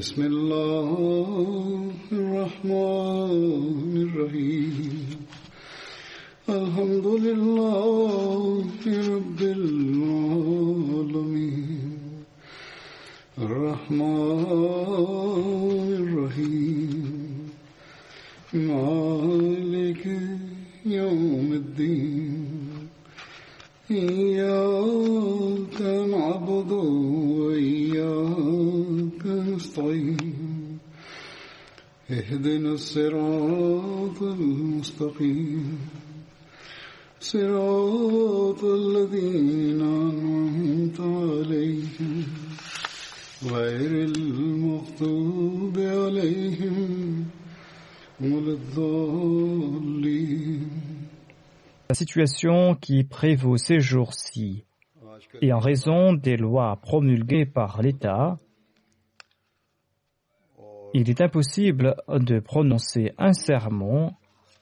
بسم الله الصراط المستقيم صراط الذين أنعمت عليهم غير المغضوب عليهم ولا الضالين La situation qui prévaut ces jours-ci et en raison des lois promulguées par l'État, il est impossible de prononcer un sermon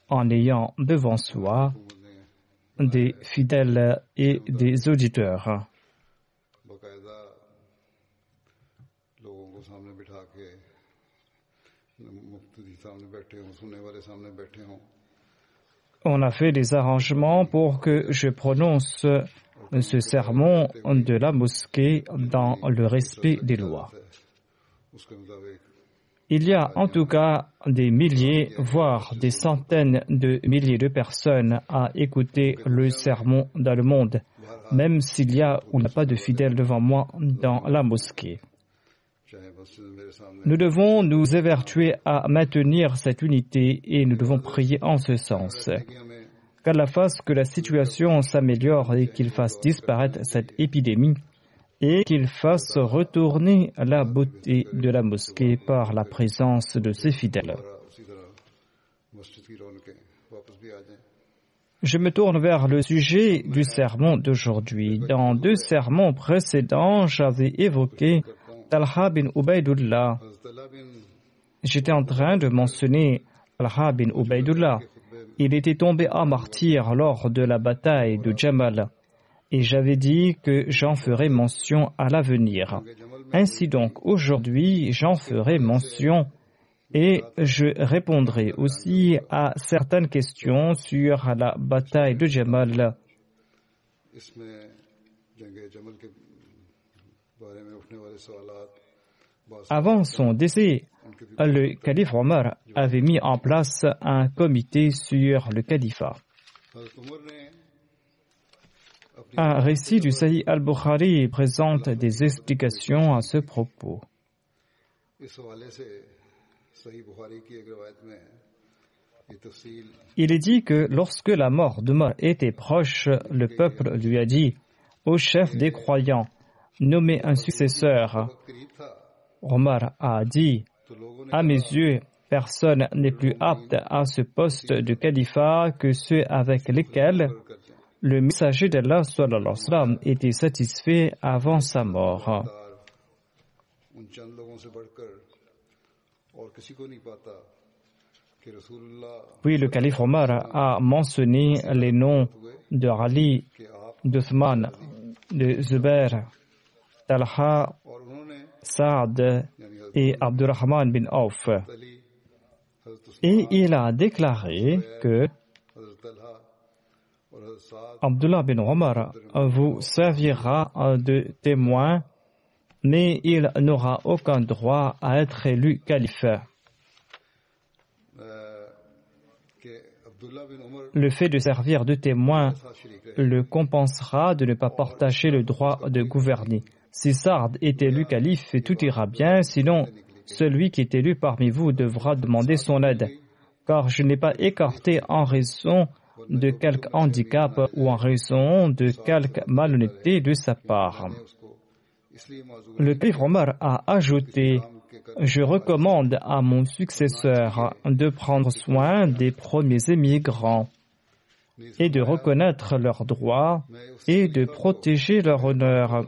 en ayant devant soi des fidèles et des auditeurs. On a fait des arrangements pour que je prononce ce sermon de la mosquée dans le respect des lois. Il y a en tout cas des milliers, voire des centaines de milliers de personnes à écouter le sermon dans le monde, même s'il y a ou n'a pas de fidèles devant moi dans la mosquée. Nous devons nous évertuer à maintenir cette unité et nous devons prier en ce sens. Qu'à la face que la situation s'améliore et qu'il fasse disparaître cette épidémie et qu'il fasse retourner la beauté de la mosquée par la présence de ses fidèles. Je me tourne vers le sujet du sermon d'aujourd'hui. Dans deux sermons précédents, j'avais évoqué Talha bin Ubaidullah. J'étais en train de mentionner Talha bin Ubaidullah. Il était tombé à martyr lors de la bataille de Jamal et j'avais dit que j'en ferai mention à l'avenir. Ainsi donc, aujourd'hui, j'en ferai mention et je répondrai aussi à certaines questions sur la bataille de Jamal. Avant son décès, le calife Omar avait mis en place un comité sur le califat. Un récit du Sahih al-Bukhari présente des explications à ce propos. Il est dit que lorsque la mort de d'Omar était proche, le peuple lui a dit au chef des croyants, nommez un successeur. Omar a dit À mes yeux, personne n'est plus apte à ce poste de califat que ceux avec lesquels le messager d'Allah était satisfait avant sa mort. Puis le calife Omar a mentionné les noms de Ali, d'Othman, de Zubair, Talha, Saad et Abdurrahman bin Auf. Et il a déclaré que Abdullah bin Omar vous servira de témoin, mais il n'aura aucun droit à être élu calife. Le fait de servir de témoin le compensera de ne pas partager le droit de gouverner. Si Sard est élu calife, tout ira bien, sinon celui qui est élu parmi vous devra demander son aide, car je n'ai pas écarté en raison de quelque handicap ou en raison de quelque malhonnêteté de sa part. Le calife Omar a ajouté Je recommande à mon successeur de prendre soin des premiers émigrants et de reconnaître leurs droits et de protéger leur honneur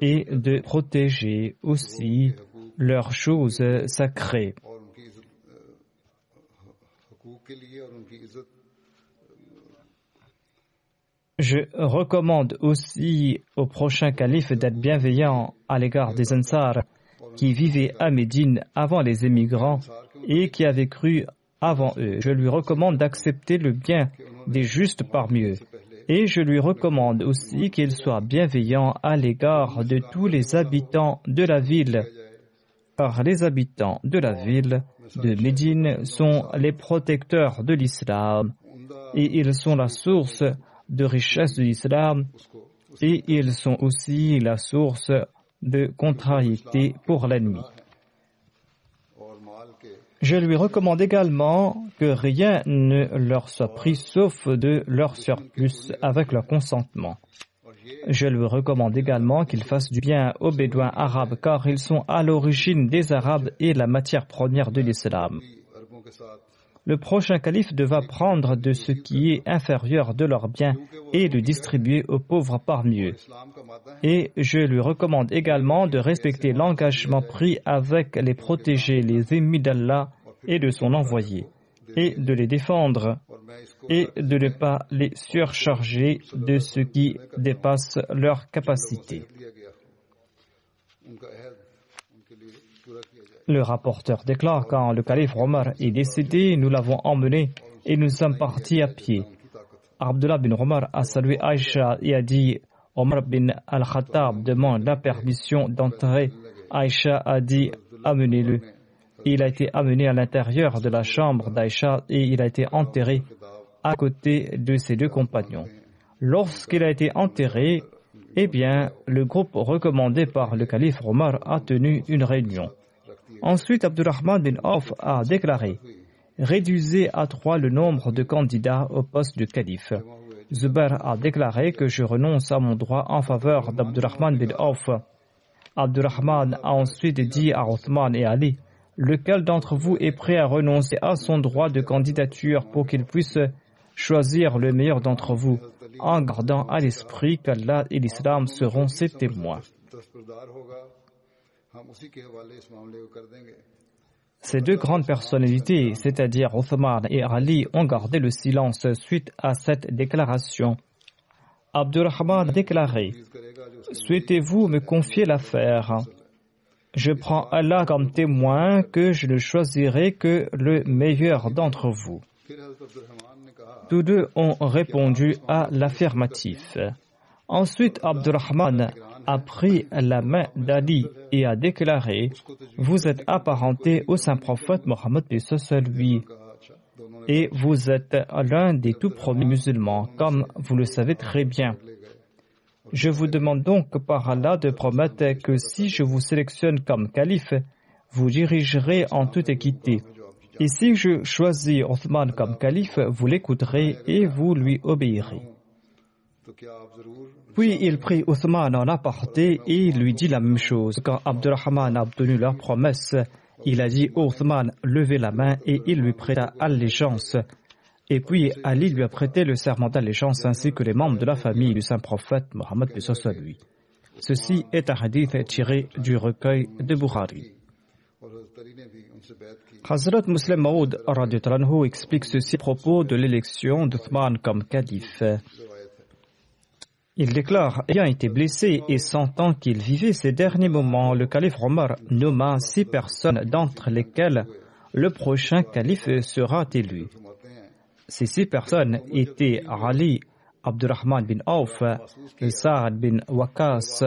et de protéger aussi leurs choses sacrées. Je recommande aussi au prochain calife d'être bienveillant à l'égard des Ansar qui vivaient à Médine avant les émigrants et qui avaient cru avant eux. Je lui recommande d'accepter le bien des justes parmi eux. Et je lui recommande aussi qu'il soit bienveillant à l'égard de tous les habitants de la ville, car les habitants de la ville de Médine sont les protecteurs de l'islam et ils sont la source de richesse de l'islam et ils sont aussi la source de contrariété pour l'ennemi. Je lui recommande également que rien ne leur soit pris sauf de leur surplus avec leur consentement. Je lui recommande également qu'ils fassent du bien aux Bédouins arabes car ils sont à l'origine des Arabes et la matière première de l'islam. Le prochain calife devra prendre de ce qui est inférieur de leurs biens et le distribuer aux pauvres parmi eux. Et je lui recommande également de respecter l'engagement pris avec les protégés, les ennemis d'Allah et de son envoyé, et de les défendre, et de ne pas les surcharger de ce qui dépasse leur capacité. Le rapporteur déclare quand le calife Omar est décédé, nous l'avons emmené et nous sommes partis à pied. Abdullah bin Omar a salué Aïcha et a dit Omar bin Al-Khattab demande la permission d'entrer. Aïcha a dit Amenez-le. Il a été amené à l'intérieur de la chambre d'Aïcha et il a été enterré à côté de ses deux compagnons. Lorsqu'il a été enterré, eh bien, le groupe recommandé par le calife Omar a tenu une réunion. Ensuite, Abdurrahman bin Auf a déclaré Réduisez à trois le nombre de candidats au poste de calife. Zubair a déclaré que je renonce à mon droit en faveur d'Abdurrahman bin Auf. Abdurrahman a ensuite dit à Othman et Ali Lequel d'entre vous est prêt à renoncer à son droit de candidature pour qu'il puisse choisir le meilleur d'entre vous, en gardant à l'esprit qu'Allah et l'Islam seront ses témoins ces deux grandes personnalités, c'est-à-dire Othman et Ali, ont gardé le silence suite à cette déclaration. Abdurrahman a déclaré Souhaitez-vous me confier l'affaire? Je prends Allah comme témoin que je ne choisirai que le meilleur d'entre vous. Tous deux ont répondu à l'affirmatif. Ensuite, Abdurrahman a pris la main d'Ali et a déclaré Vous êtes apparenté au saint prophète Mohammed lui et vous êtes l'un des tout premiers musulmans, comme vous le savez très bien. Je vous demande donc par Allah de promettre que si je vous sélectionne comme calife, vous dirigerez en toute équité. Et si je choisis Othman comme calife, vous l'écouterez et vous lui obéirez. Puis il prit Othman en aparté et lui dit la même chose. Quand Abdurrahman a obtenu leur promesse, il a dit Othman, levez la main et il lui prêta allégeance. Et puis Ali lui a prêté le serment d'allégeance ainsi que les membres de la famille du saint prophète Mohammed lui. Ceci est un hadith tiré du recueil de Bukhari. Hazrat Muslim Maud explique ceci à propos de l'élection d'Uthman comme calife. Il déclare ayant été blessé et sentant qu'il vivait ces derniers moments, le calife Omar nomma six personnes d'entre lesquelles le prochain calife sera élu. Ces six personnes étaient Ali, Abdurrahman bin Auf, Saad bin Waqas,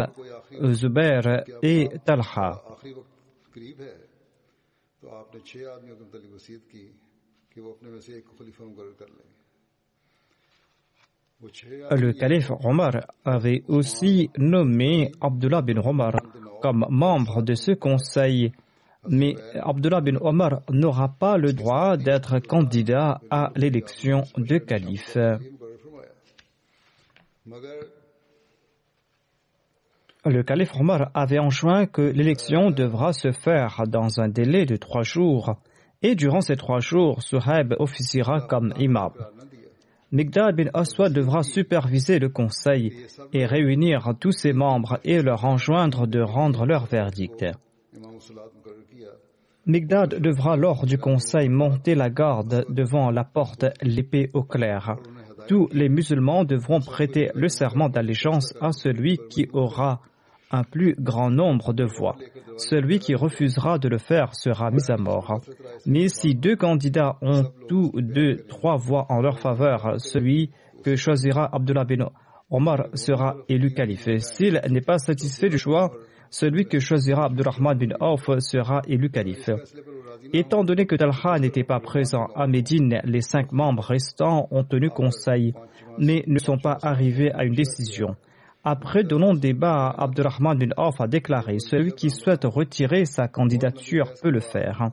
Zubair et Talha. Le calife Omar avait aussi nommé Abdullah bin Omar comme membre de ce conseil Mais Abdullah bin Omar n'aura pas le droit d'être candidat à l'élection de calife. Le calife Omar avait enjoint que l'élection devra se faire dans un délai de trois jours, et durant ces trois jours, Suhaib officiera comme imam. Migdad bin Aswad devra superviser le conseil et réunir tous ses membres et leur enjoindre de rendre leur verdict. Migdad devra lors du conseil monter la garde devant la porte, l'épée au clair. Tous les musulmans devront prêter le serment d'allégeance à celui qui aura un plus grand nombre de voix. Celui qui refusera de le faire sera mis à mort. Mais si deux candidats ont tous deux trois voix en leur faveur, celui que choisira Abdullah bin Omar sera élu calife. S'il n'est pas satisfait du choix, celui que choisira Abdurrahman bin Auf sera élu calife. Étant donné que Talha n'était pas présent à Médine, les cinq membres restants ont tenu conseil, mais ne sont pas arrivés à une décision. Après de longs débats, Abdurrahman bin Auf a déclaré Celui qui souhaite retirer sa candidature peut le faire.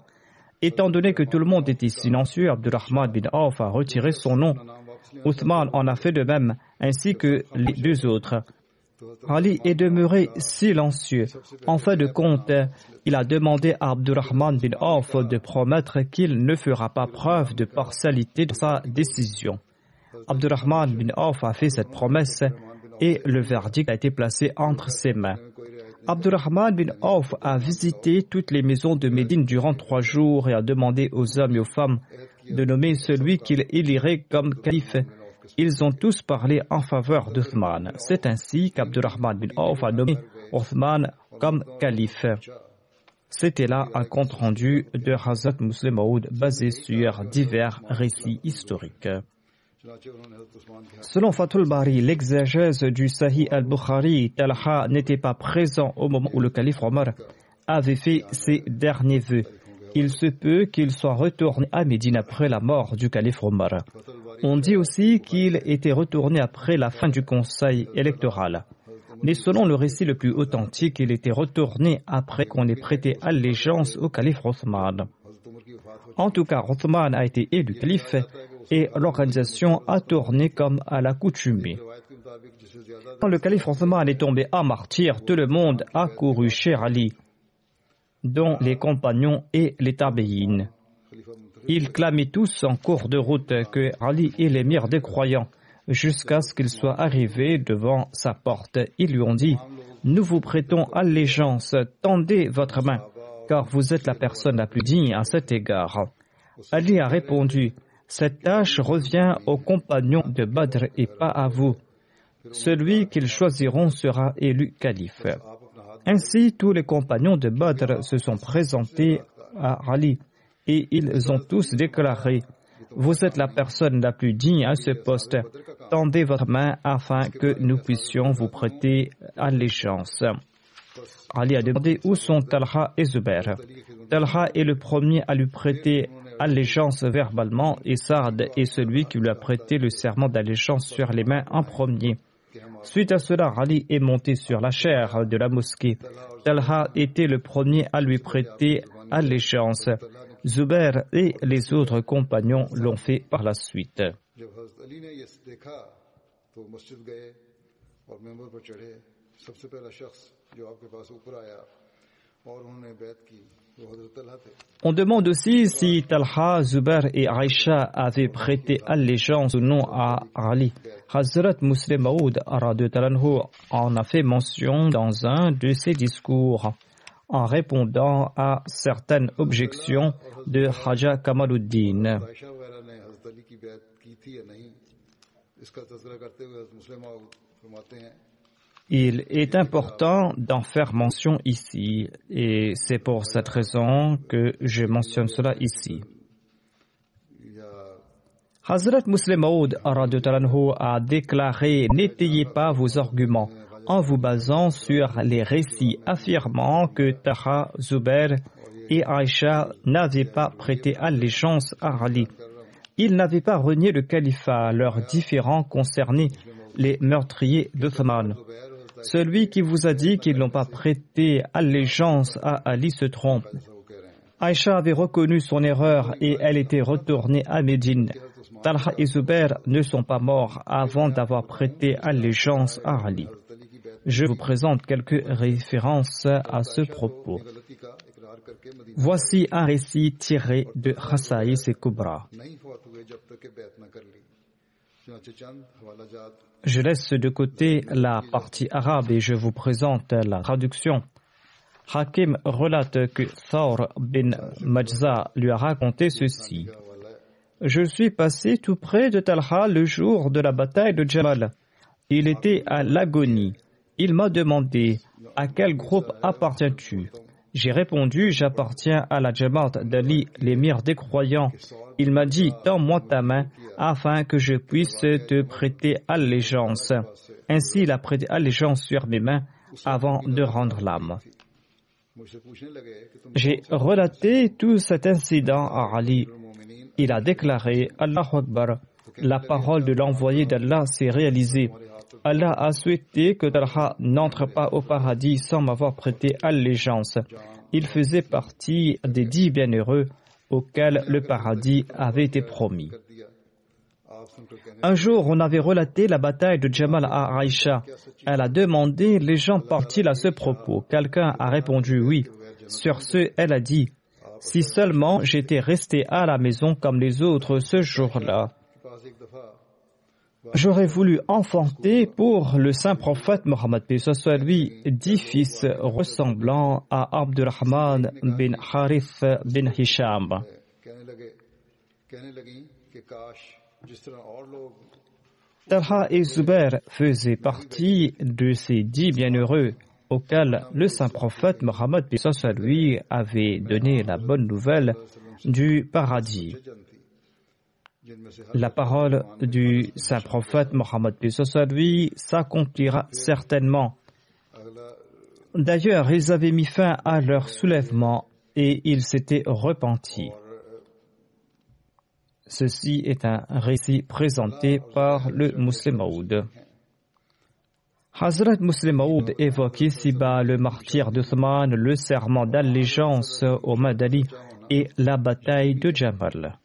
Étant donné que tout le monde était silencieux, Abdurrahman bin Auf a retiré son nom. Othman en a fait de même, ainsi que les deux autres. Ali est demeuré silencieux. En fin de compte, il a demandé à Abdurrahman bin Auf de promettre qu'il ne fera pas preuve de partialité dans sa décision. Abdurrahman bin Auf a fait cette promesse et le verdict a été placé entre ses mains. Abdurrahman bin Auf a visité toutes les maisons de Médine durant trois jours et a demandé aux hommes et aux femmes de nommer celui qu'il élirait comme calife ils ont tous parlé en faveur d'Uthman. C'est ainsi qu'Abdurrahman bin Auf a nommé Uthman comme calife. C'était là un compte rendu de Hazrat Muslim Maud basé sur divers récits historiques. Selon Fatul Bari, l'exégèse du Sahih al-Bukhari, Talha n'était pas présent au moment où le calife Omar avait fait ses derniers vœux. Il se peut qu'il soit retourné à Médine après la mort du calife Omar. On dit aussi qu'il était retourné après la fin du conseil électoral. Mais selon le récit le plus authentique, il était retourné après qu'on ait prêté allégeance au calife Othman. En tout cas, Othman a été élu calife et l'organisation a tourné comme à l'accoutumée. Quand le calife Othman est tombé à martyr, tout le monde a couru chez Ali, dont les compagnons et les tabéines. Ils clamaient tous en cours de route que Ali est l'émir des croyants, jusqu'à ce qu'il soit arrivé devant sa porte. Ils lui ont dit, nous vous prêtons allégeance, tendez votre main, car vous êtes la personne la plus digne à cet égard. Ali a répondu, cette tâche revient aux compagnons de Badr et pas à vous. Celui qu'ils choisiront sera élu calife. Ainsi, tous les compagnons de Badr se sont présentés à Ali et ils ont tous déclaré Vous êtes la personne la plus digne à ce poste. Tendez votre main afin que nous puissions vous prêter allégeance. Ali a demandé où sont Talha et Zubair. Talha est le premier à lui prêter allégeance verbalement et Saad est celui qui lui a prêté le serment d'allégeance sur les mains en premier. Suite à cela, Ali est monté sur la chair de la mosquée. Talha était le premier à lui prêter allégeance. Zubair et les autres compagnons l'ont fait par la suite. On demande aussi si Talha, Zubair et Aisha avaient prêté allégeance ou non à Ali. Hazrat Muslim Maud en a fait mention dans un de ses discours en répondant à certaines objections de Haja Kamaluddin. Il est important d'en faire mention ici et c'est pour cette raison que je mentionne cela ici. Hazrat Muslim Maud a déclaré N'étayez pas vos arguments en vous basant sur les récits affirmant que Taha, Zubair et Aïcha n'avaient pas prêté allégeance à Ali. Ils n'avaient pas renié le califat, leurs différends concernaient les meurtriers d'Othman. Celui qui vous a dit qu'ils n'ont pas prêté allégeance à Ali se trompe. Aïcha avait reconnu son erreur et elle était retournée à Médine. Talha et Zubair ne sont pas morts avant d'avoir prêté allégeance à Ali. Je vous présente quelques références à ce propos. Voici un récit tiré de Khasaïs et Kubra. Je laisse de côté la partie arabe et je vous présente la traduction. Hakim relate que Thawr bin Majza lui a raconté ceci. Je suis passé tout près de Talha le jour de la bataille de Jamal. Il était à l'agonie. Il m'a demandé À quel groupe appartiens-tu? J'ai répondu J'appartiens à la Jamaat d'Ali, l'émir des croyants. Il m'a dit Tends-moi ta main afin que je puisse te prêter allégeance. Ainsi, il a prêté allégeance sur mes mains avant de rendre l'âme. J'ai relaté tout cet incident à Ali. Il a déclaré Allah Akbar. La parole de l'envoyé d'Allah s'est réalisée. Allah a souhaité que Talha n'entre pas au paradis sans m'avoir prêté allégeance. Il faisait partie des dix bienheureux auxquels le paradis avait été promis. Un jour, on avait relaté la bataille de Jamal à Aïcha. Elle a demandé les gens partent-ils à ce propos? Quelqu'un a répondu oui. Sur ce, elle a dit Si seulement j'étais resté à la maison comme les autres ce jour-là. J'aurais voulu enfanter pour le saint prophète Mohammed soit lui dix fils ressemblant à Abdurrahman bin Harith bin Hisham. Talha et Zubair faisaient partie de ces dix bienheureux auxquels le saint prophète Mohammed lui avait donné la bonne nouvelle du paradis. La parole du saint prophète Mohammed lui s'accomplira certainement. D'ailleurs, ils avaient mis fin à leur soulèvement et ils s'étaient repentis. Ceci est un récit présenté par le Muslim Maoud. Hazrat Muslim Maoud évoque ici-bas le martyr d'Uthman, le serment d'allégeance au Madali et la bataille de Jamal.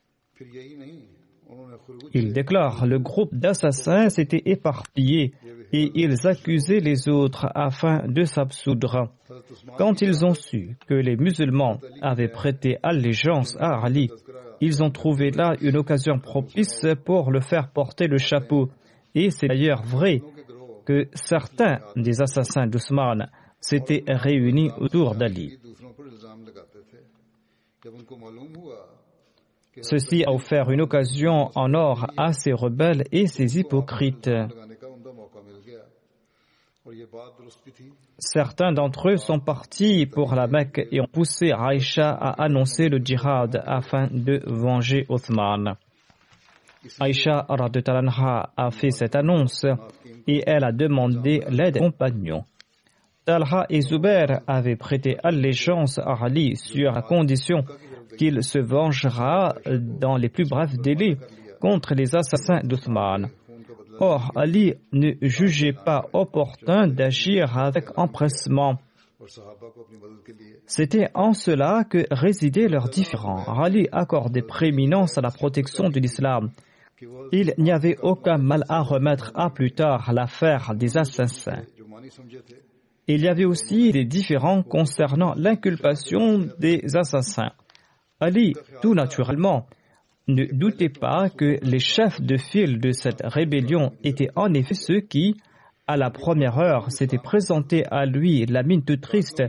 Il déclare le groupe d'assassins s'était éparpillé et ils accusaient les autres afin de s'absoudre. Quand ils ont su que les musulmans avaient prêté allégeance à Ali, ils ont trouvé là une occasion propice pour le faire porter le chapeau. Et c'est d'ailleurs vrai que certains des assassins d'Ousmane s'étaient réunis autour d'Ali. Ceci a offert une occasion en or à ces rebelles et ces hypocrites. Certains d'entre eux sont partis pour la Mecque et ont poussé Aïcha à annoncer le djihad afin de venger Othman. Aïcha a fait cette annonce et elle a demandé l'aide des compagnons. Talha et Zubair avaient prêté allégeance à Ali sur la condition qu'il se vengera dans les plus brefs délais contre les assassins d'Othman. Or, Ali ne jugeait pas opportun d'agir avec empressement. C'était en cela que résidaient leurs différends. Ali accordait prééminence à la protection de l'islam. Il n'y avait aucun mal à remettre à plus tard l'affaire des assassins. Il y avait aussi des différends concernant l'inculpation des assassins. Ali, tout naturellement, ne doutez pas que les chefs de file de cette rébellion étaient en effet ceux qui, à la première heure, s'étaient présentés à lui la mine toute triste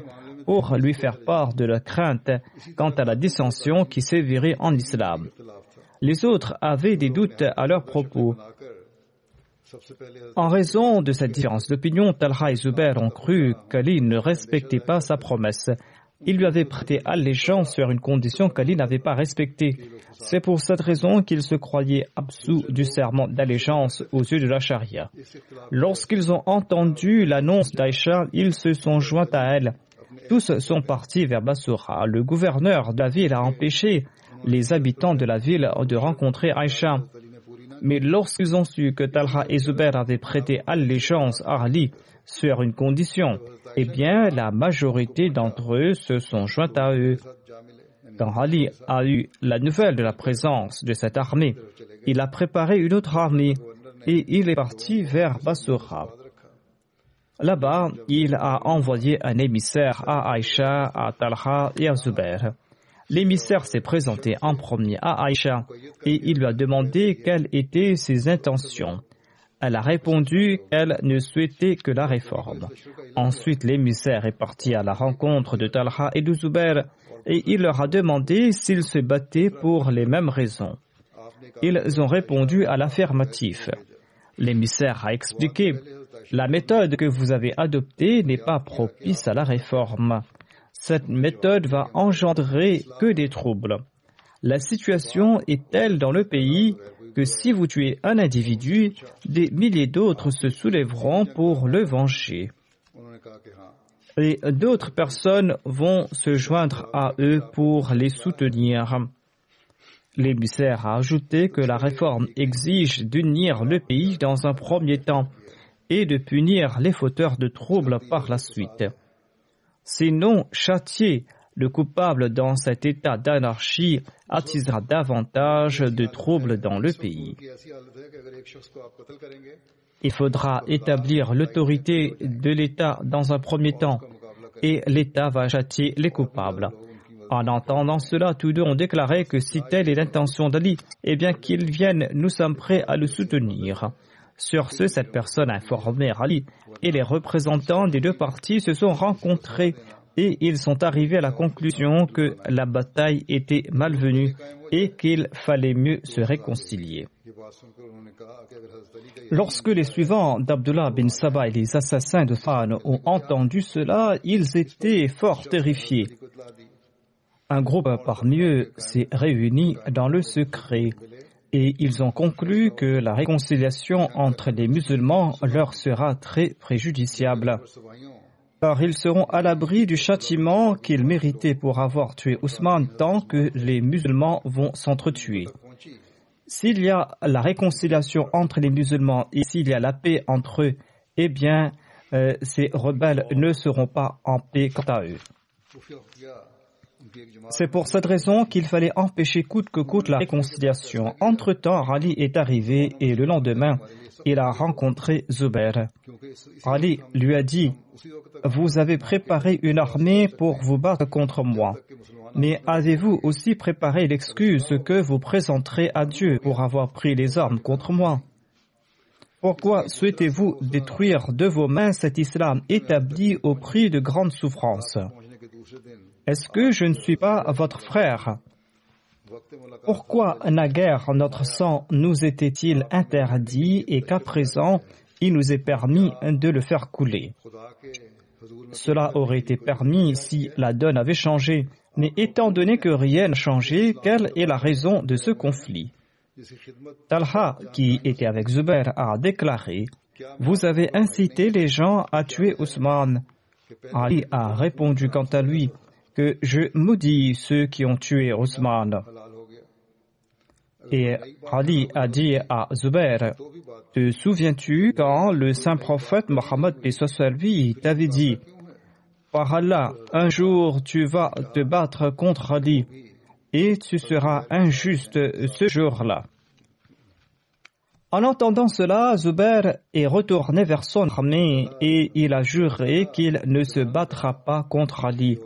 pour lui faire part de leur crainte quant à la dissension qui sévirait en islam. Les autres avaient des doutes à leur propos. En raison de cette différence d'opinion, Talha et Zubair ont cru qu'Ali ne respectait pas sa promesse. Il lui avait prêté allégeance sur une condition qu'Ali n'avait pas respectée. C'est pour cette raison qu'ils se croyaient absous du serment d'allégeance aux yeux de la charia. Lorsqu'ils ont entendu l'annonce d'Aïcha, ils se sont joints à elle. Tous sont partis vers Basura. Le gouverneur de la ville a empêché les habitants de la ville de rencontrer Aïcha. Mais lorsqu'ils ont su que Talha et Zubair avaient prêté allégeance à Ali sur une condition, eh bien, la majorité d'entre eux se sont joints à eux. Quand Ali a eu la nouvelle de la présence de cette armée, il a préparé une autre armée et il est parti vers Basura. Là-bas, il a envoyé un émissaire à Aïcha, à Talha et à Zubair. L'émissaire s'est présenté en premier à Aïcha et il lui a demandé quelles étaient ses intentions. Elle a répondu qu'elle ne souhaitait que la réforme. Ensuite, l'émissaire est parti à la rencontre de Talha et de et il leur a demandé s'ils se battaient pour les mêmes raisons. Ils ont répondu à l'affirmatif. L'émissaire a expliqué La méthode que vous avez adoptée n'est pas propice à la réforme. Cette méthode va engendrer que des troubles. La situation est telle dans le pays si vous tuez un individu, des milliers d'autres se soulèveront pour le venger. Et d'autres personnes vont se joindre à eux pour les soutenir. L'émissaire a ajouté que la réforme exige d'unir le pays dans un premier temps et de punir les fauteurs de troubles par la suite. Sinon, châtier le coupable dans cet état d'anarchie attisera davantage de troubles dans le pays. Il faudra établir l'autorité de l'État dans un premier temps et l'État va châtier les coupables. En entendant cela, tous deux ont déclaré que si telle est l'intention d'Ali, eh bien qu'il vienne, nous sommes prêts à le soutenir. Sur ce, cette personne a informé Ali et les représentants des deux parties se sont rencontrés et ils sont arrivés à la conclusion que la bataille était malvenue et qu'il fallait mieux se réconcilier. Lorsque les suivants d'Abdullah bin Sabah et les assassins de Fan ont entendu cela, ils étaient fort terrifiés. Un groupe parmi eux s'est réuni dans le secret et ils ont conclu que la réconciliation entre les musulmans leur sera très préjudiciable car ils seront à l'abri du châtiment qu'ils méritaient pour avoir tué Ousmane tant que les musulmans vont s'entretuer. S'il y a la réconciliation entre les musulmans et s'il y a la paix entre eux, eh bien, euh, ces rebelles ne seront pas en paix quant à eux. C'est pour cette raison qu'il fallait empêcher coûte que coûte la réconciliation. Entre-temps, Rali est arrivé et le lendemain, il a rencontré Zubair. Ali lui a dit, vous avez préparé une armée pour vous battre contre moi. Mais avez-vous aussi préparé l'excuse que vous présenterez à Dieu pour avoir pris les armes contre moi? Pourquoi souhaitez-vous détruire de vos mains cet islam établi au prix de grandes souffrances? Est-ce que je ne suis pas votre frère? Pourquoi naguère notre sang nous était-il interdit et qu'à présent il nous est permis de le faire couler? Cela aurait été permis si la donne avait changé, mais étant donné que rien n'a changé, quelle est la raison de ce conflit? Talha, qui était avec Zubair, a déclaré Vous avez incité les gens à tuer Ousmane. Ali a répondu quant à lui que je maudis ceux qui ont tué Ousmane. Et Ali a dit à Zubair, te souviens-tu quand le saint prophète Mohammed t'avait dit, par Allah, un jour tu vas te battre contre Ali et tu seras injuste ce jour-là. En entendant cela, Zubair est retourné vers son armée et il a juré qu'il ne se battra pas contre Ali.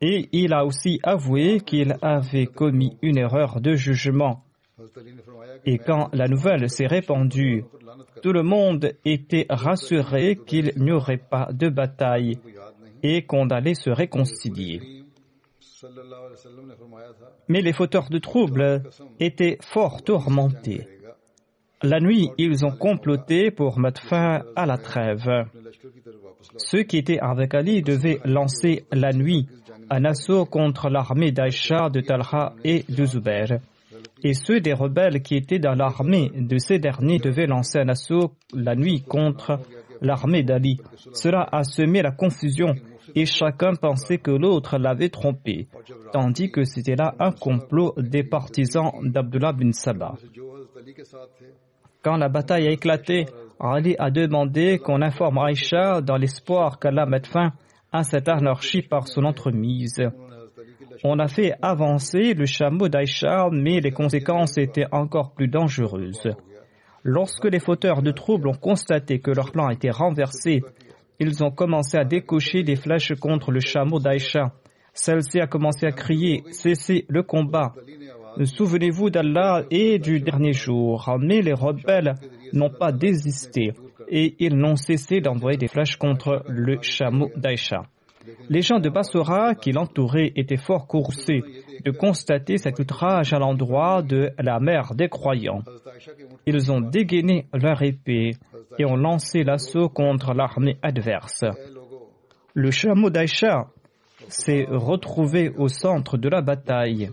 Et il a aussi avoué qu'il avait commis une erreur de jugement. Et quand la nouvelle s'est répandue, tout le monde était rassuré qu'il n'y aurait pas de bataille et qu'on allait se réconcilier. Mais les fauteurs de troubles étaient fort tourmentés. La nuit, ils ont comploté pour mettre fin à la trêve. Ceux qui étaient avec Ali devaient lancer la nuit un assaut contre l'armée d'Aïcha, de Talha et de Zubair. Et ceux des rebelles qui étaient dans l'armée de ces derniers devaient lancer un assaut la nuit contre l'armée d'Ali. Cela a semé la confusion et chacun pensait que l'autre l'avait trompé, tandis que c'était là un complot des partisans d'Abdullah bin Sabah. Quand la bataille a éclaté, Ali a demandé qu'on informe Aïcha dans l'espoir qu'Allah mette fin à cette anarchie par son entremise. On a fait avancer le chameau d'Aïcha, mais les conséquences étaient encore plus dangereuses. Lorsque les fauteurs de troubles ont constaté que leur plan était renversé, ils ont commencé à décocher des flèches contre le chameau d'Aïcha. Celle-ci a commencé à crier Cessez le combat. Souvenez-vous d'Allah et du dernier jour. Mais les rebelles n'ont pas désisté et ils n'ont cessé d'envoyer des flèches contre le chameau d'Aïcha. Les gens de Bassora qui l'entouraient étaient fort courroucés de constater cet outrage à l'endroit de la mère des croyants. Ils ont dégainé leur épée et ont lancé l'assaut contre l'armée adverse. Le chameau d'Aïcha s'est retrouvé au centre de la bataille.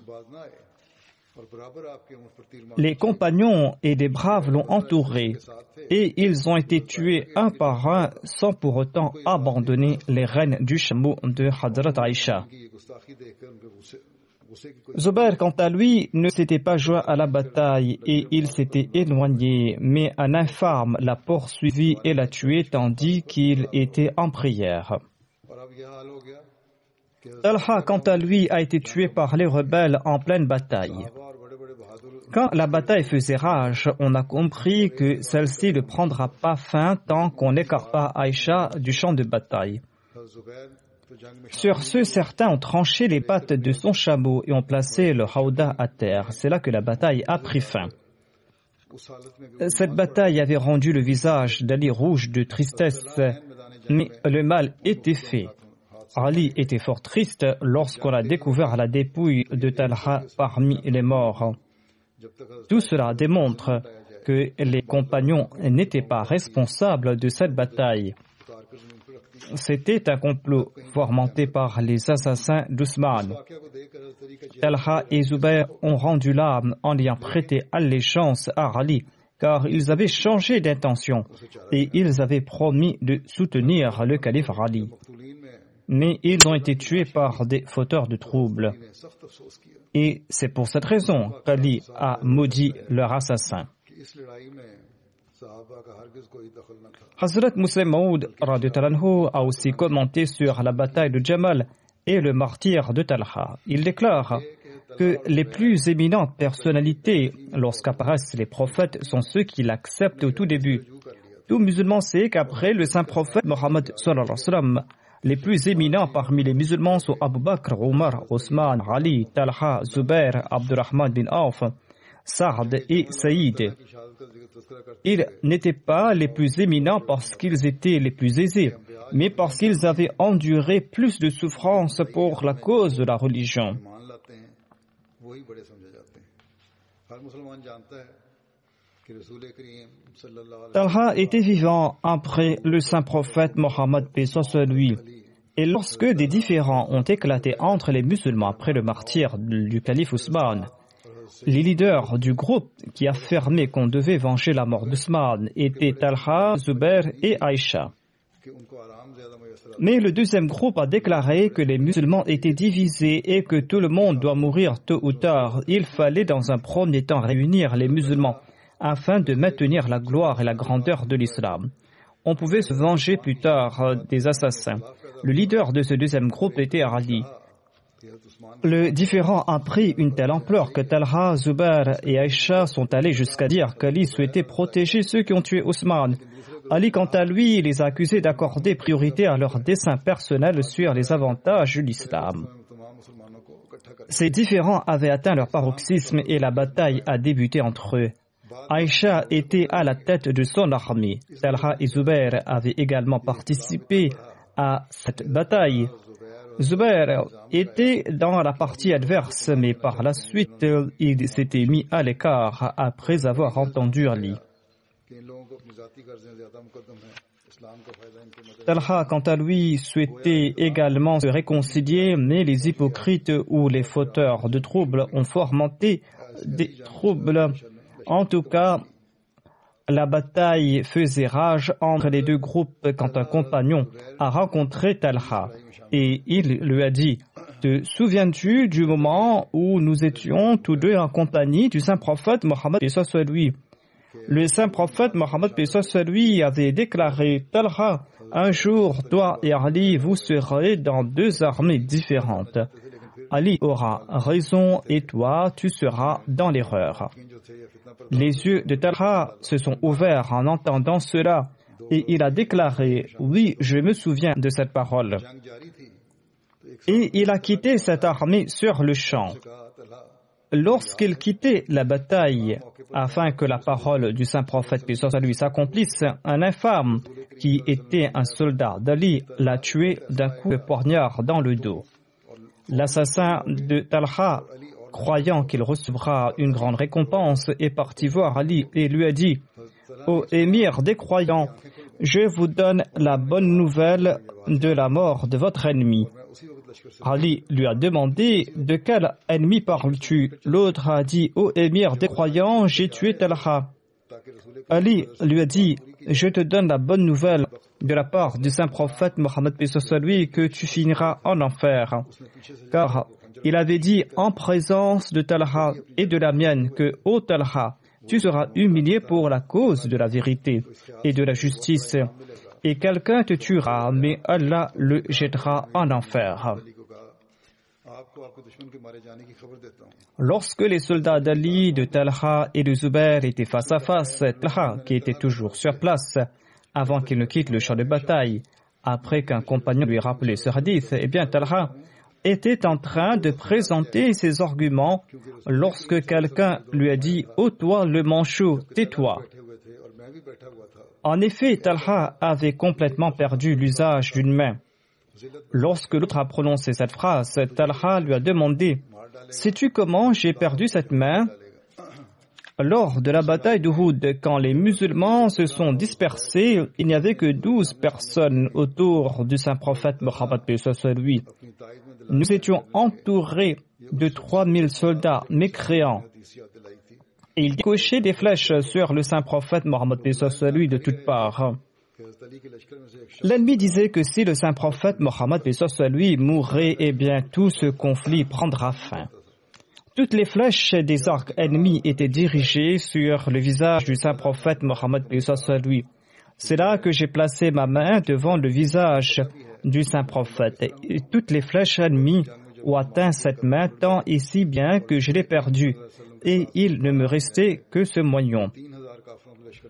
Les compagnons et les braves l'ont entouré et ils ont été tués un par un sans pour autant abandonner les rênes du chameau de Hadrat Aisha. Zubair, quant à lui, ne s'était pas joint à la bataille et il s'était éloigné, mais un infâme l'a poursuivi et l'a tué tandis qu'il était en prière. Talha, quant à lui, a été tué par les rebelles en pleine bataille. Quand la bataille faisait rage, on a compris que celle-ci ne prendra pas fin tant qu'on n'écarte pas Aïcha du champ de bataille. Sur ce, certains ont tranché les pattes de son chameau et ont placé le Hauda à terre. C'est là que la bataille a pris fin. Cette bataille avait rendu le visage d'Ali rouge de tristesse, mais le mal était fait. Ali était fort triste lorsqu'on a découvert la dépouille de Talha parmi les morts. Tout cela démontre que les compagnons n'étaient pas responsables de cette bataille. C'était un complot fomenté par les assassins d'Ousmane. Talha et Zubair ont rendu l'âme en ayant prêté allégeance à Ali, car ils avaient changé d'intention et ils avaient promis de soutenir le calife Ali. Mais ils ont été tués par des fauteurs de troubles. Et c'est pour cette raison qu'Ali a maudit leur assassin. Hazrat Muslim Maud a aussi commenté sur la bataille de Jamal et le martyr de Talha. Il déclare que les plus éminentes personnalités, lorsqu'apparaissent les prophètes, sont ceux qui l'acceptent au tout début. Tout musulman sait qu'après le saint prophète Mohammed les plus éminents parmi les musulmans sont Abu Bakr, Omar, Osman, Ali, Talha, Zubair, Abdurrahman bin Auf, Saad et Saïd. Ils n'étaient pas les plus éminents parce qu'ils étaient les plus aisés, mais parce qu'ils avaient enduré plus de souffrances pour la cause de la religion. Talha était vivant après le saint prophète Mohammed soit lui. Et lorsque des différends ont éclaté entre les musulmans après le martyr du calife Ousmane, les leaders du groupe qui affirmaient qu'on devait venger la mort d'Ousmane étaient Talha, Zubair et Aïcha. Mais le deuxième groupe a déclaré que les musulmans étaient divisés et que tout le monde doit mourir tôt ou tard. Il fallait dans un premier temps réunir les musulmans afin de maintenir la gloire et la grandeur de l'islam. On pouvait se venger plus tard euh, des assassins. Le leader de ce deuxième groupe était Ali. Le différend a pris une telle ampleur que Talha, Zubair et Aïcha sont allés jusqu'à dire qu'Ali souhaitait protéger ceux qui ont tué Ousmane. Ali, quant à lui, les a accusés d'accorder priorité à leur dessein personnel sur les avantages de l'islam. Ces différends avaient atteint leur paroxysme et la bataille a débuté entre eux. Aïcha était à la tête de son armée. Talha et Zubair avaient également participé à cette bataille. Zubair était dans la partie adverse, mais par la suite, il s'était mis à l'écart après avoir entendu Ali. Talha, quant à lui, souhaitait également se réconcilier, mais les hypocrites ou les fauteurs de troubles ont fomenté des troubles en tout cas, la bataille faisait rage entre les deux groupes quand un compagnon a rencontré Talha et il lui a dit Te souviens-tu du moment où nous étions tous deux en compagnie du saint prophète Mohammed soit lui? Le saint prophète Mohammed soit lui avait déclaré Talha, un jour, toi et Ali, vous serez dans deux armées différentes. Ali aura raison et toi, tu seras dans l'erreur. Les yeux de Talha se sont ouverts en entendant cela et il a déclaré, oui, je me souviens de cette parole. Et il a quitté cette armée sur le champ. Lorsqu'il quittait la bataille afin que la parole du saint prophète puisse lui s'accomplisse, un infâme qui était un soldat d'Ali l'a tué d'un coup de poignard dans le dos. L'assassin de Talha, croyant qu'il recevra une grande récompense, est parti voir Ali et lui a dit Ô émir des croyants, je vous donne la bonne nouvelle de la mort de votre ennemi. Ali lui a demandé De quel ennemi parles-tu? L'autre a dit Ô émir des croyants, j'ai tué Talha. Ali lui a dit Je te donne la bonne nouvelle de la part du saint prophète Mohammed lui que tu finiras en enfer. Car il avait dit en présence de Talha et de la mienne que Ô Talha, tu seras humilié pour la cause de la vérité et de la justice et quelqu'un te tuera, mais Allah le jettera en enfer. Lorsque les soldats d'Ali, de Talha et de Zubair étaient face à face, Talha, qui était toujours sur place, avant qu'il ne quitte le champ de bataille, après qu'un compagnon lui ait rappelé ce hadith, eh bien Talha était en train de présenter ses arguments lorsque quelqu'un lui a dit Ô toi le manchot, tais-toi. En effet, Talha avait complètement perdu l'usage d'une main. Lorsque l'autre a prononcé cette phrase, Talha lui a demandé Sais-tu comment j'ai perdu cette main? Lors de la bataille d'Uhud, quand les musulmans se sont dispersés, il n'y avait que douze personnes autour du saint prophète Mohammed lui. Nous étions entourés de trois mille soldats mécréants et il cochait des flèches sur le saint prophète Mohammed lui de toutes parts. L'ennemi disait que si le saint prophète Mohammed lui mourait, eh bien tout ce conflit prendra fin. Toutes les flèches des arcs ennemis étaient dirigées sur le visage du saint prophète Mohammed lui. C'est là que j'ai placé ma main devant le visage du saint prophète. Toutes les flèches ennemies ont atteint cette main tant et si bien que je l'ai perdue et il ne me restait que ce moignon.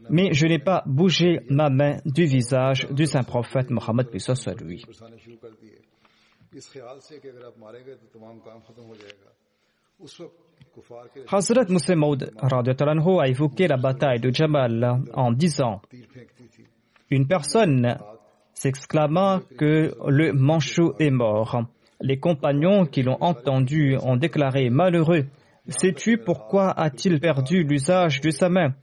Mais je n'ai pas bougé ma main du visage du saint prophète Mohammed lui. Hazrat Musa Maud a évoqué la bataille de Jamal en disant Une personne s'exclama que le manchot est mort. Les compagnons qui l'ont entendu ont déclaré Malheureux, Sais-tu pourquoi a-t-il perdu l'usage de sa main?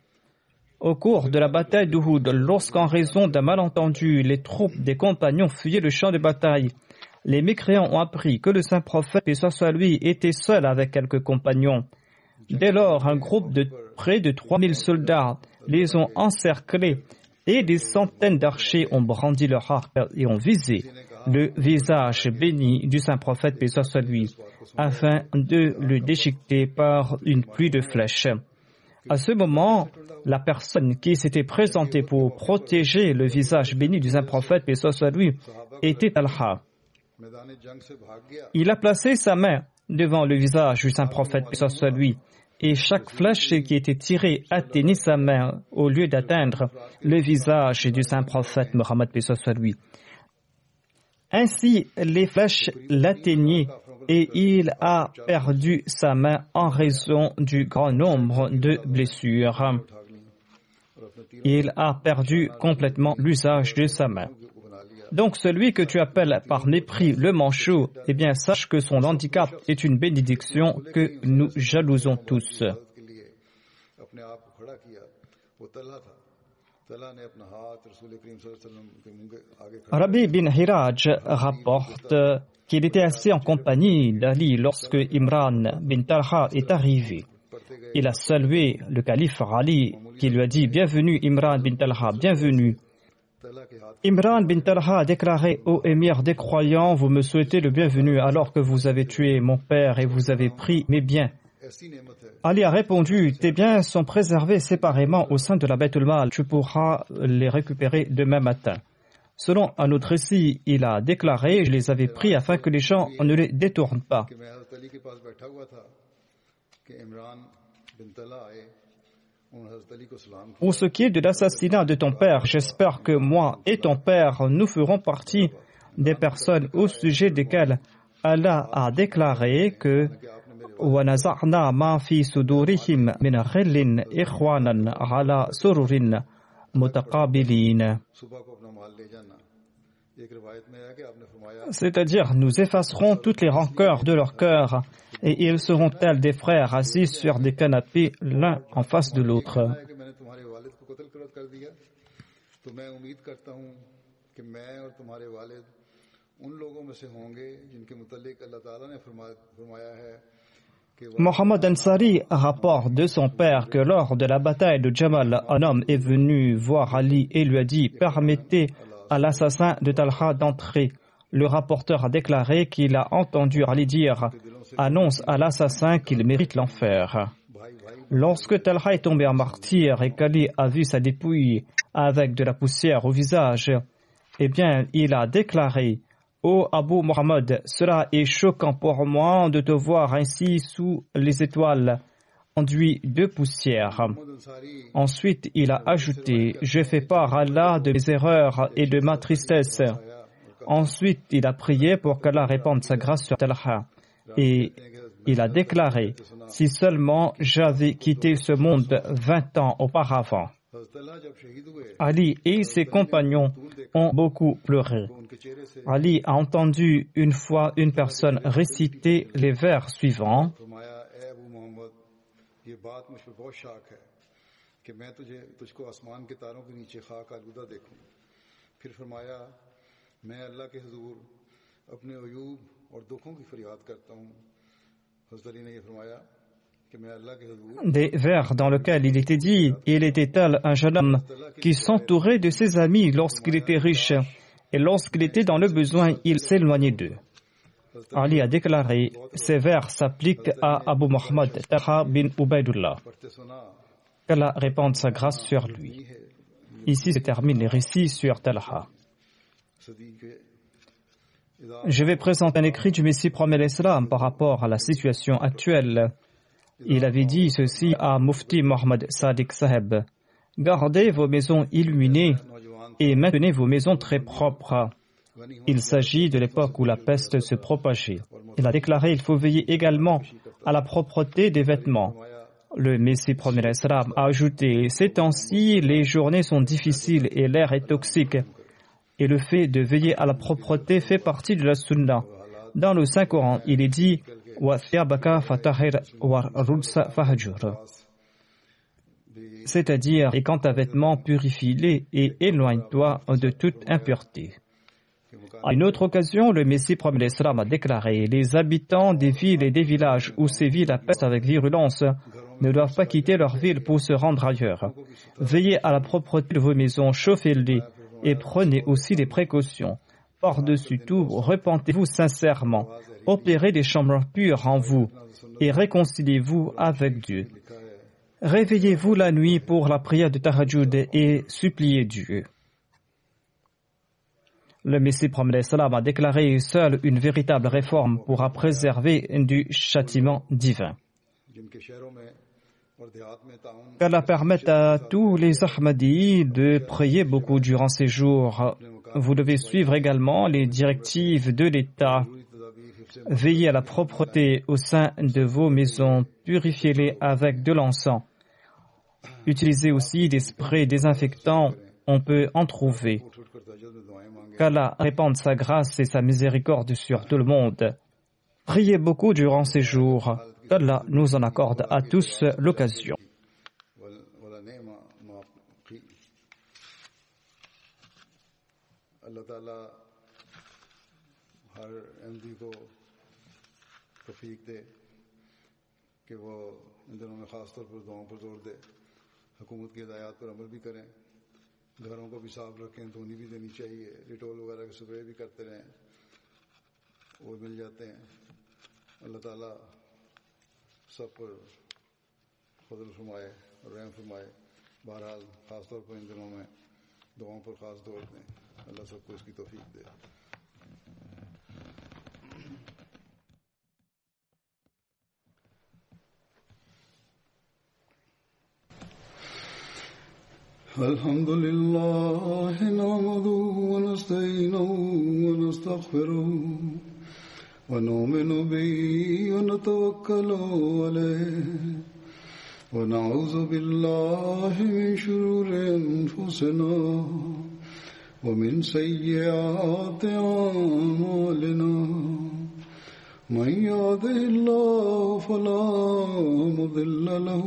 Au cours de la bataille d'Uhud, lorsqu'en raison d'un malentendu, les troupes des compagnons fuyaient le champ de bataille, les mécréants ont appris que le saint prophète, et soit était seul avec quelques compagnons. Dès lors, un groupe de près de 3000 soldats les ont encerclés et des centaines d'archers ont brandi leur arc et ont visé le visage béni du saint prophète, paix soit afin de le déchiqueter par une pluie de flèches. À ce moment, la personne qui s'était présentée pour protéger le visage béni du saint prophète, paix soit lui, était. Il a placé sa main devant le visage du saint prophète, soit lui, et chaque flèche qui était tirée atteignait sa main au lieu d'atteindre le visage du saint prophète Mohammed, lui. Ainsi, les flèches l'atteignaient et il a perdu sa main en raison du grand nombre de blessures. Il a perdu complètement l'usage de sa main. Donc celui que tu appelles par mépris le manchot, eh bien sache que son handicap est une bénédiction que nous jalousons tous. Rabbi bin Hiraj rapporte qu'il était assis en compagnie d'Ali lorsque Imran bin Talha est arrivé. Il a salué le calife Ali qui lui a dit Bienvenue Imran bin Talha, bienvenue. Imran bin Talha a déclaré Ô émir des croyants, vous me souhaitez le bienvenu alors que vous avez tué mon père et vous avez pris mes biens. Ali a répondu, tes biens sont préservés séparément au sein de la Beth Mal, tu pourras les récupérer demain matin. Selon un autre récit, il a déclaré Je les avais pris afin que les gens ne les détournent pas. Pour ce qui est de l'assassinat de ton père, j'espère que moi et ton père, nous ferons partie des personnes au sujet desquelles Allah a déclaré que ونزعنا ما في صدورهم من غل إخوانا على سرر متقابلين c'est-à-dire, nous effacerons toutes les rancœurs de leur cœur et ils seront tels des frères assis sur des canapés l'un en face de l'autre. Mohamed Ansari rapporte de son père que lors de la bataille de Jamal, un homme est venu voir Ali et lui a dit Permettez à l'assassin de Talha d'entrer. Le rapporteur a déclaré qu'il a entendu Ali dire Annonce à l'assassin qu'il mérite l'enfer. Lorsque Talha est tombé en martyr et qu'Ali a vu sa dépouille avec de la poussière au visage, eh bien, il a déclaré Ô Abu Muhammad, cela est choquant pour moi de te voir ainsi sous les étoiles, enduit de poussière. Ensuite, il a ajouté Je fais part à Allah de mes erreurs et de ma tristesse. Ensuite, il a prié pour qu'Allah répande sa grâce sur Talha. Et il a déclaré Si seulement j'avais quitté ce monde vingt ans auparavant. Ali et ses compagnons ont beaucoup pleuré. Ali a entendu une fois une personne réciter les vers suivants. Des vers dans lesquels il était dit Il était tel un jeune homme qui s'entourait de ses amis lorsqu'il était riche, et lorsqu'il était dans le besoin, il s'éloignait d'eux. Ali a déclaré Ces vers s'appliquent à Abu Muhammad Taha bin Ubaidullah. Qu'Allah répande sa grâce sur lui. Ici se terminent les récits sur Talha. Je vais présenter un écrit du Messie promet l'Islam par rapport à la situation actuelle. Il avait dit ceci à Mufti Mohammed Sadiq Saheb. Gardez vos maisons illuminées et maintenez vos maisons très propres. Il s'agit de l'époque où la peste se propageait. Il a déclaré il faut veiller également à la propreté des vêtements. Le Messie premier Islam a ajouté Ces temps-ci, les journées sont difficiles et l'air est toxique. Et le fait de veiller à la propreté fait partie de la Sunna. Dans le Saint-Coran, il est dit c'est-à-dire, et quand ta vêtement, purifie-les et éloigne-toi de toute impureté. À une autre occasion, le Messie l'Islam a déclaré Les habitants des villes et des villages où sévit la peste avec virulence ne doivent pas quitter leur ville pour se rendre ailleurs. Veillez à la propreté de vos maisons, chauffez-les et prenez aussi des précautions. Par-dessus tout, repentez-vous sincèrement opérez des chambres pures en vous et réconciliez-vous avec Dieu. Réveillez-vous la nuit pour la prière de Tahajjud et suppliez Dieu. Le Messie Promet a déclaré seule une véritable réforme pourra préserver du châtiment divin. Qu'Allah permette à tous les Ahmadis de prier beaucoup durant ces jours. Vous devez suivre également les directives de l'État Veillez à la propreté au sein de vos maisons, purifiez-les avec de l'encens. Utilisez aussi des sprays désinfectants, on peut en trouver qu'Allah répande sa grâce et sa miséricorde sur tout le monde. Priez beaucoup durant ces jours. Qu'Allah nous en accorde à tous l'occasion. گھروں کو بھی صاف رکھیں، دھونی بھی دینی چاہیے، ڈیٹول وغیرہ کے اسپرے بھی کرتے رہیں، وہ مل جاتے ہیں۔ اللہ تعالیٰ سب پر فضل فرمائے اور رحم فرمائے۔ بہرحال خاص طور پر ان دنوں میں دعاؤں پر خاص طور دیں۔ اللہ سب کو اس کی توفیق دے۔ الحمد لله نعمده ونستعينه ونستغفره ونؤمن به ونتوكل عليه ونعوذ بالله من شرور أنفسنا ومن سيئات أعمالنا. من يهده الله فلا مضل له